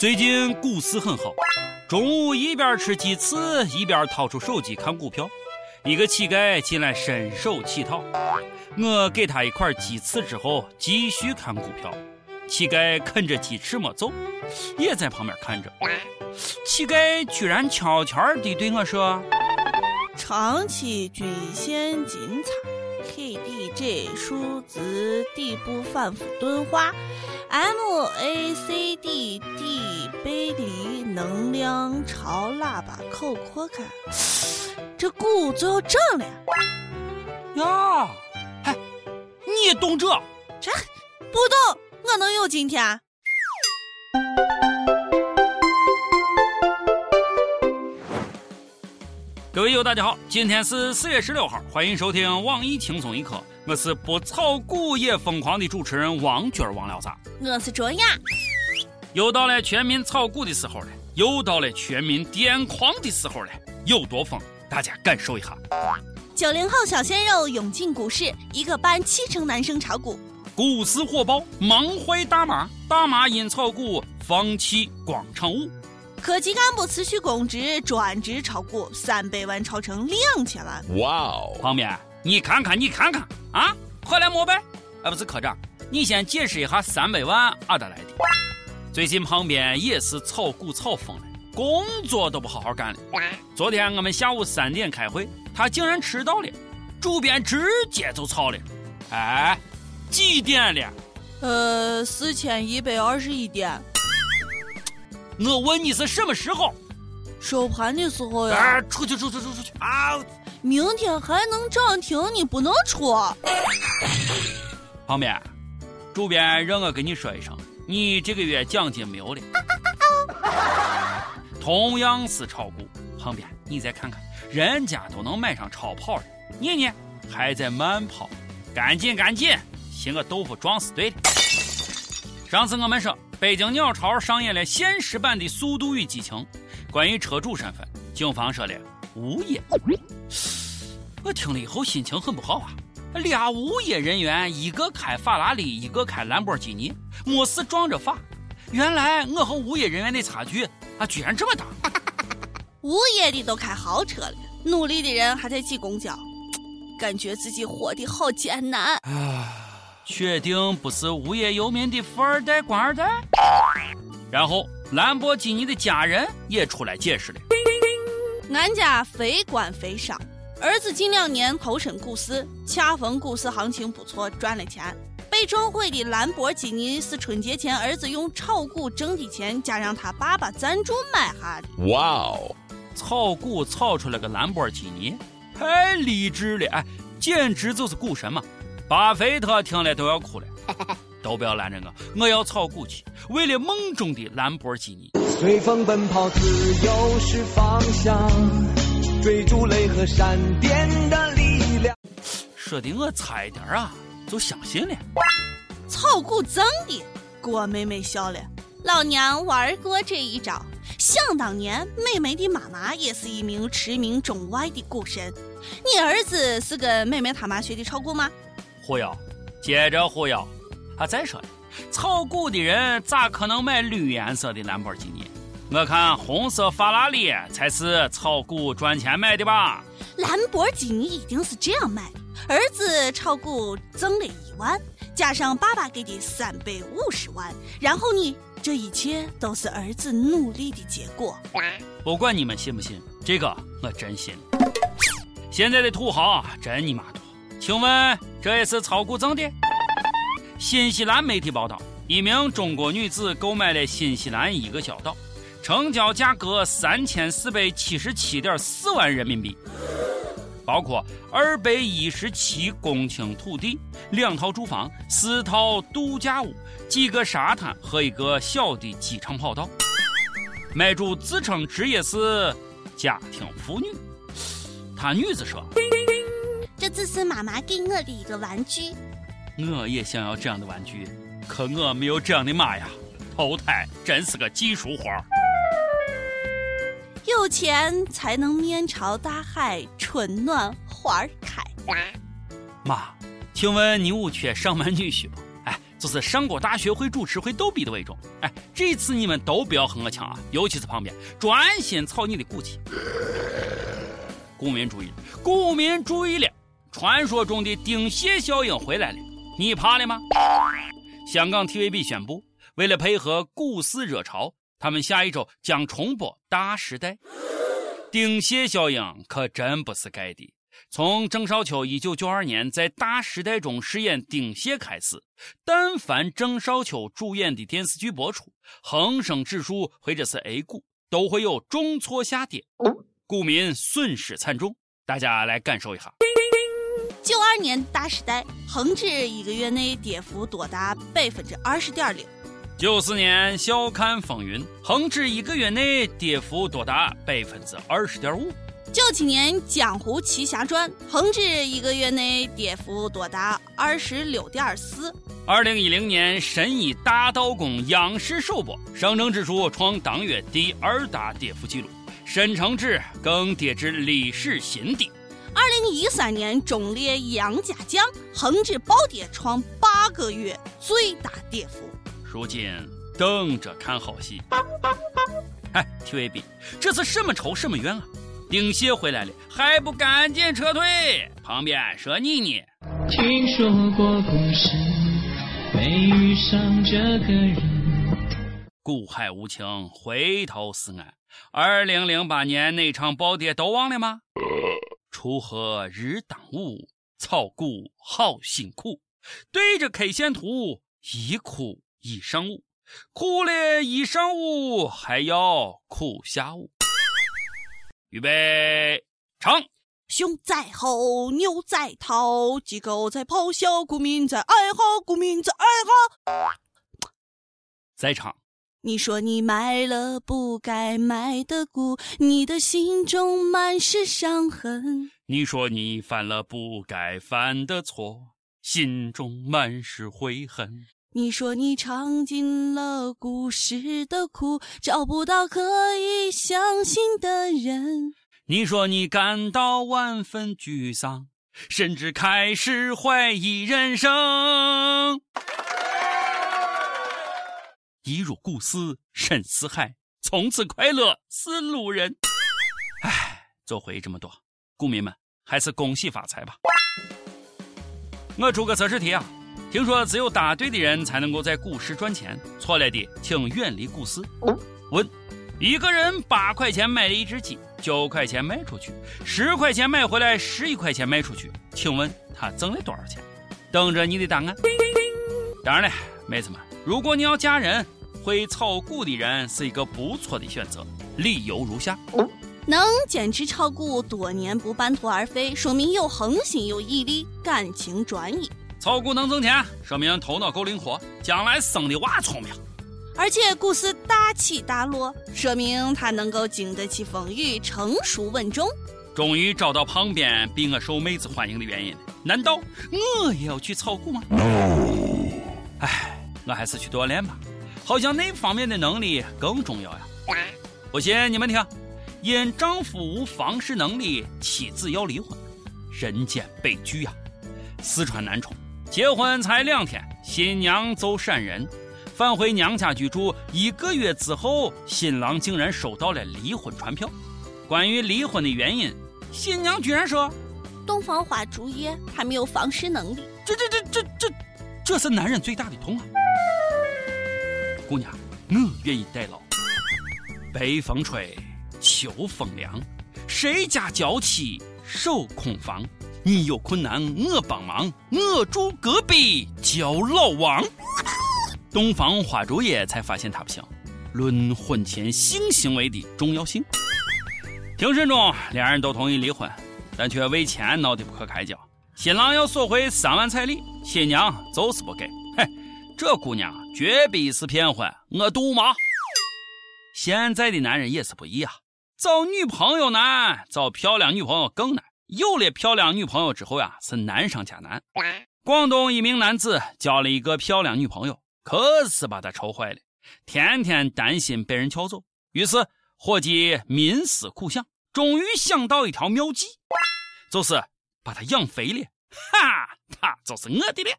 最近股市很好，中午一边吃鸡翅，一边掏出手机看股票。一个乞丐进来伸手乞讨，我给他一块鸡翅之后，继续看股票。乞丐啃着鸡翅没走，也在旁边看着。乞丐居然悄悄地对我说：“长期均线金叉，KDJ 数字底部反复钝化。” MACD D 背离能量朝喇叭口扩开，这股就要涨了呀！嗨，你也懂这？这不懂，我能有今天？各位友，大家好，今天是四月十六号，欢迎收听网易轻松一刻。我是不炒股也疯狂的主持人王娟儿，忘了啥？我是卓雅。又到了全民炒股的时候了，又到了全民癫狂的时候了，有多疯？大家感受一下。九零后小鲜肉涌进股市，一个班七成男生炒股。股市火爆，忙坏大妈，大妈因炒股放弃广场舞。科级干部辞去公职，专职炒股，三百万炒成两千万。哇哦！旁边。你看看，你看看啊！快来膜拜！啊，不是科长，你先解释一下三百万哪得来的？最近旁边也是炒股炒疯了，工作都不好好干了。昨天我们下午三点开会，他竟然迟到了，主编直接就吵了。哎，几点了？呃，四千一百二十一点。我问你是什么时候？收盘的时候呀。哎，出去，出去，出去，出去！啊！明天还能涨停，你不能出。旁边，主编让我跟你说一声，你这个月奖金没有了。同样是炒股，旁边你再看看，人家都能买上超跑了，你呢还在慢跑，赶紧赶紧，寻个豆腐撞死对了。上次我们说，北京鸟巢上演了现实版的《速度与激情》，关于车主身份，警方说了无业。我听了以后心情很不好啊！俩无业人员，一个开法拉利，一个开兰博基尼，没事撞着法。原来我和无业人员的差距啊，居然这么大！无业的都开豪车了，努力的人还在挤公交，感觉自己活得好艰难啊！确定不是无业游民的富二代、官二代？然后兰博基尼的家人也出来解释了：俺家非官非商。儿子近两年投身股市，恰逢股市行情不错，赚了钱。被撞毁的兰博基尼是春节前儿子用炒股挣的钱，加上他爸爸赞助买下的。哇哦，炒股炒出来个兰博基尼，太励志了！哎，简直就是股神嘛！巴菲特听了都要哭了。都不要拦着我，我要炒股去，为了梦中的兰博基尼。随风奔跑，自由是方向。追逐雷和闪电的力量，说的我差一点啊，就相信了。炒股真的，郭妹妹笑了。老娘玩过这一招。想当年，妹妹的妈妈也是一名驰名中外的股神。你儿子是跟妹妹他妈学的炒股吗？忽悠，接着忽悠。啊，再说了，炒股的人咋可能买绿颜色的兰博基尼？我看红色法拉利才是炒股赚钱买的吧？兰博基尼一定是这样买的：儿子炒股挣了一万，加上爸爸给的三百五十万，然后呢，这一切都是儿子努力的结果。不管你们信不信，这个我真信。现在的土豪真你妈多，请问这也是炒股挣的？新西兰媒体报道，一名中国女子购买了新西兰一个小岛。成交价格三千四百七十七点四万人民币，包括二百一十七公顷土地、两套住房、四套度假屋、几个沙滩和一个小的机场跑道。买主自称职业是家庭妇女，他女子说：“这只是妈妈给我的一个玩具，我也想要这样的玩具，可我没有这样的妈呀！投胎真是个技术活儿。”有钱才能面朝大海，春暖花开。妈，请问你屋缺上门女婿不？哎，就是上过大学会主持会逗比的那种。哎，这次你们都不要和我抢啊，尤其是旁边，专心操你的骨气。股民注意，股民注意了，传说中的丁蟹效应回来了，你怕了吗？香港 TVB 宣布，为了配合股市热潮，他们下一周将重播《大时代》。丁蟹效应可真不是盖的。从郑少秋一九九二年在《大时代》中饰演丁蟹开始，但凡郑少秋主演的电视剧播出，恒生指数或者是 A 股都会有重挫下跌，股民损失惨重。大家来感受一下。九二年《大时代》，恒指一个月内跌幅多达百分之二十点零。九四年笑看风云，恒指一个月内跌幅多达百分之二十点五。九七年《江湖奇侠传》，恒指一个月内跌幅多达二十六点四。二零一零年神医大道公央视首播，上证指数创当月第二大跌幅记录，深成指更跌至历史新低。二零一三年中列杨家将，恒指暴跌创八个月最大跌幅。如今等着看好戏。哎，TVB，这是什么仇什么怨啊？丁蟹回来了，还不赶紧撤退？旁边说你呢？听说过故事，没遇上这个人。古海无情，回头是岸。二零零八年那场暴跌都忘了吗？锄禾日当午，草谷好辛苦。对着 K 线图，一哭一上午，哭了一上午，还要哭下午。预备，唱。熊在吼，牛在逃，鸡狗在咆哮，股民在哀嚎，股民在哀嚎。再唱。你说你买了不该买的股，你的心中满是伤痕。你说你犯了不该犯的错，心中满是悔恨。你说你尝尽了故事的苦，找不到可以相信的人。你说你感到万分沮丧，甚至开始怀疑人生。一入股市深似海，从此快乐是路人。唉，做回忆这么多，股民们还是恭喜发财吧。我出个测试题啊。听说只有答对的人才能够在股市赚钱，错了的请远离股市。问：一个人八块钱买了一只鸡，九块钱卖出去，十块钱买回来，十一块钱卖出去，请问他挣了多少钱？等着你的答案。当然了，妹子们，如果你要嫁人，会炒股的人是一个不错的选择。理由如下：能坚持炒股多年不半途而废，说明有恒心、有毅力、感情专一。炒股能挣钱，说明头脑够灵活，将来生的娃聪明。而且股市大起大落，说明他能够经得起风雨，成熟稳重。终于找到旁边比我受妹子欢迎的原因了。难道我也要去炒股吗？No。哎，我还是去锻炼吧，好像那方面的能力更重要呀。不信你们听，因丈夫无房事能力，妻子要离婚，人间悲剧呀！四川南充。结婚才两天，新娘就闪人，返回娘家居住一个月之后，新郎竟然收到了离婚传票。关于离婚的原因，新娘居然说：“洞房花烛夜还没有房事能力。”这这这这这，这是男人最大的痛啊！姑娘，我愿意代劳。北风吹，秋风凉，谁家娇妻守空房？你有困难我帮忙，我住隔壁叫老王。洞房花烛夜才发现他不行，论婚前性行为的重要性。庭审中，两人都同意离婚，但却为钱闹得不可开交。新郎要索回三万彩礼，新娘就是不给。这姑娘绝逼是骗婚，我赌吗？现在的男人也是不易啊，找女朋友难，找漂亮女朋友更难。有了漂亮女朋友之后呀，是难上加难。广东一名男子交了一个漂亮女朋友，可是把他愁坏了，天天担心被人撬走。于是伙计冥思苦想，终于想到一条妙计，就是把他养肥了。哈，他就是我的了。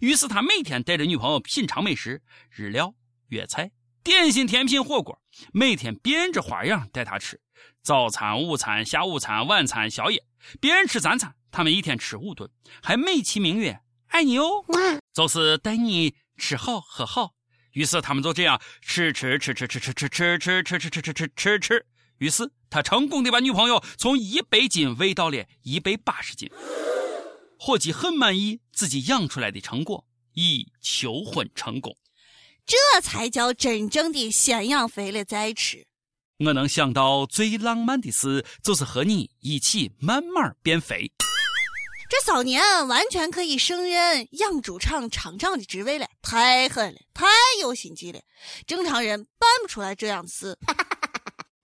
于是他每天带着女朋友品尝美食，日料、粤菜、点心、甜品、火锅，每天变着花样带她吃。早餐、午餐、下午餐、晚餐、宵夜，别人吃三餐，他们一天吃五顿，还美其名曰“爱你哦”，就是带你吃好喝好。于是他们就这样吃吃吃吃吃吃吃吃吃吃吃吃吃吃吃吃。于是他成功的把女朋友从一百斤喂到了一百八十斤。伙计很满意自己养出来的成果，以求婚成功。这才叫真正的先养肥了再吃。我能想到最浪漫的事，就是和你一起慢慢变肥。这少年完全可以胜任养猪场厂长的职位了，太狠了，太有心计了，正常人办不出来这样的事。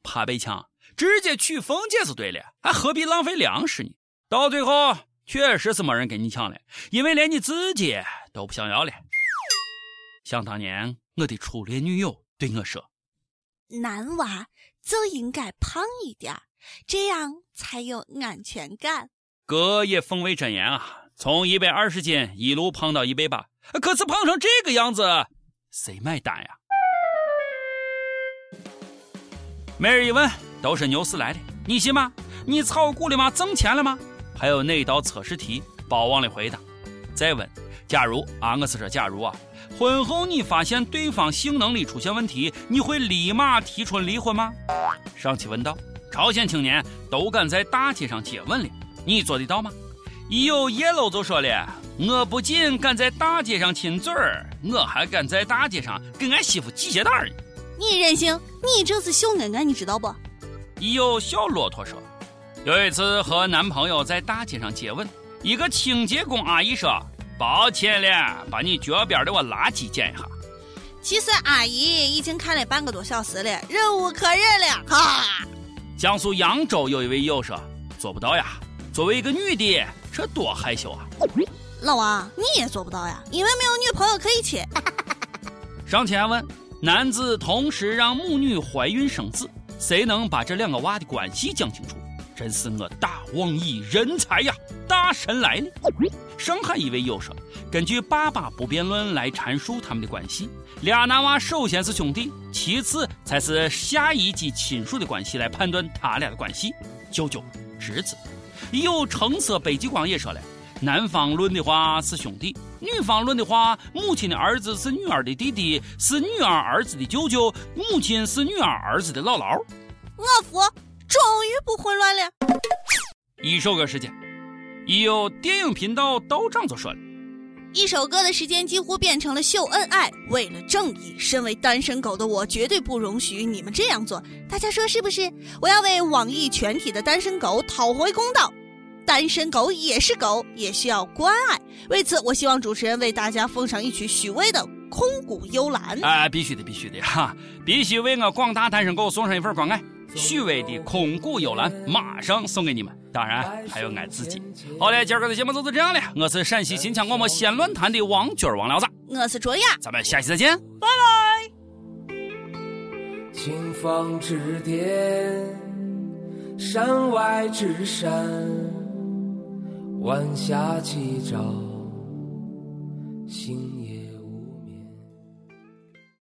怕被抢，直接娶凤姐就对了，还何必浪费粮食呢？到最后。确实是没人跟你抢了，因为连你自己都不想要了。想当年，我的初恋女友对我说：“男娃就应该胖一点，这样才有安全感。”哥也奉为真言啊！从一百二十斤一路胖到一百八，可是胖成这个样子，谁买单呀？每日一问都是牛市来的，你信吗？你炒股了吗？挣钱了吗？还有那道测试题包忘了回答？再问：假如啊，我是说假如啊，婚后你发现对方性能力出现问题，你会立马提出离婚吗？上期问道：朝鲜青年都敢在大街上接吻了，你做得到吗？一有叶楼就说了：我不仅敢在大街上亲嘴儿，我还敢在大街上跟俺媳妇系鞋带儿。你任性，你这是秀恩爱，你知道不？一有小骆驼说。有一次和男朋友在大街上接吻，一个清洁工阿姨说：“抱歉了，把你脚边的我垃圾捡一下。”其实阿姨已经看了半个多小时了，忍无可忍了。哈！江苏扬州有一位友说：“做不到呀，作为一个女的，这多害羞啊。”老王，你也做不到呀，因为没有女朋友可以亲。上前问：男子同时让母女怀孕生子，谁能把这两个娃的关系讲清楚？真是我大网易人才呀！大神来了！上海一位友说，根据爸爸不辩论来阐述他们的关系，俩男娃首先是兄弟，其次才是下一级亲属的关系来判断他俩的关系。舅舅、侄子。有橙色北极光也说了，男方论的话是兄弟，女方论的话，母亲的儿子是女儿的弟弟，是女儿儿子的舅舅，母亲是女儿儿子的姥姥。我服。终于不混乱了。一首歌时间，已有电影频道道长就说了：一首歌的时间几乎变成了秀恩爱。为了正义，身为单身狗的我绝对不容许你们这样做。大家说是不是？我要为网易全体的单身狗讨回公道。单身狗也是狗，也需要关爱。为此，我希望主持人为大家奉上一曲许巍的《空谷幽兰》。啊，必须的，必须的哈！必须为我广大单身狗送上一份关爱。许巍的《空谷幽兰》马上送给你们，当然还有俺自己。好嘞，今儿个的节目就是这样了。我是陕西秦腔广播西安论坛的王军王聊子，我是卓雅，咱们下期再见，拜拜。清风之巅，山外之山，晚霞起照，星。